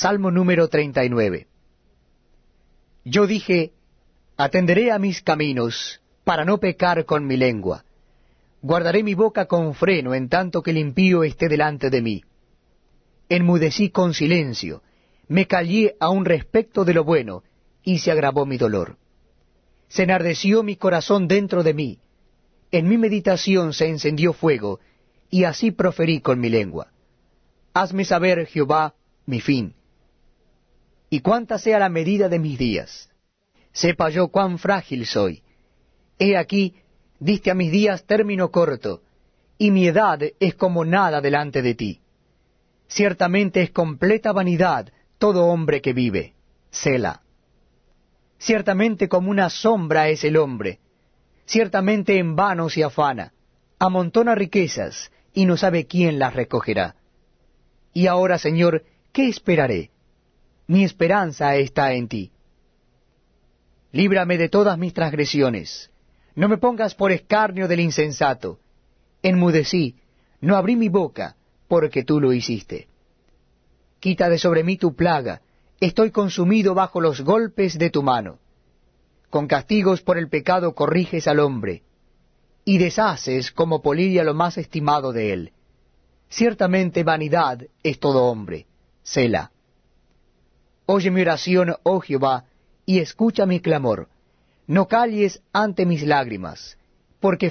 Salmo número 39. Yo dije, atenderé a mis caminos, para no pecar con mi lengua. Guardaré mi boca con freno en tanto que el impío esté delante de mí. Enmudecí con silencio, me callé aun respecto de lo bueno, y se agravó mi dolor. Se enardeció mi corazón dentro de mí, en mi meditación se encendió fuego, y así proferí con mi lengua. Hazme saber, Jehová, mi fin, y cuánta sea la medida de mis días. Sepa yo cuán frágil soy. He aquí, diste a mis días término corto, y mi edad es como nada delante de ti. Ciertamente es completa vanidad todo hombre que vive. Sela. Ciertamente como una sombra es el hombre. Ciertamente en vano se afana. Amontona riquezas, y no sabe quién las recogerá. Y ahora, Señor, ¿qué esperaré? Mi esperanza está en ti. Líbrame de todas mis transgresiones. No me pongas por escarnio del insensato. Enmudecí, no abrí mi boca, porque tú lo hiciste. Quita de sobre mí tu plaga, estoy consumido bajo los golpes de tu mano. Con castigos por el pecado corriges al hombre, y deshaces como polilla lo más estimado de él. Ciertamente vanidad es todo hombre. Sela. Oye mi oración, oh Jehová, y escucha mi clamor. No calles ante mis lágrimas, porque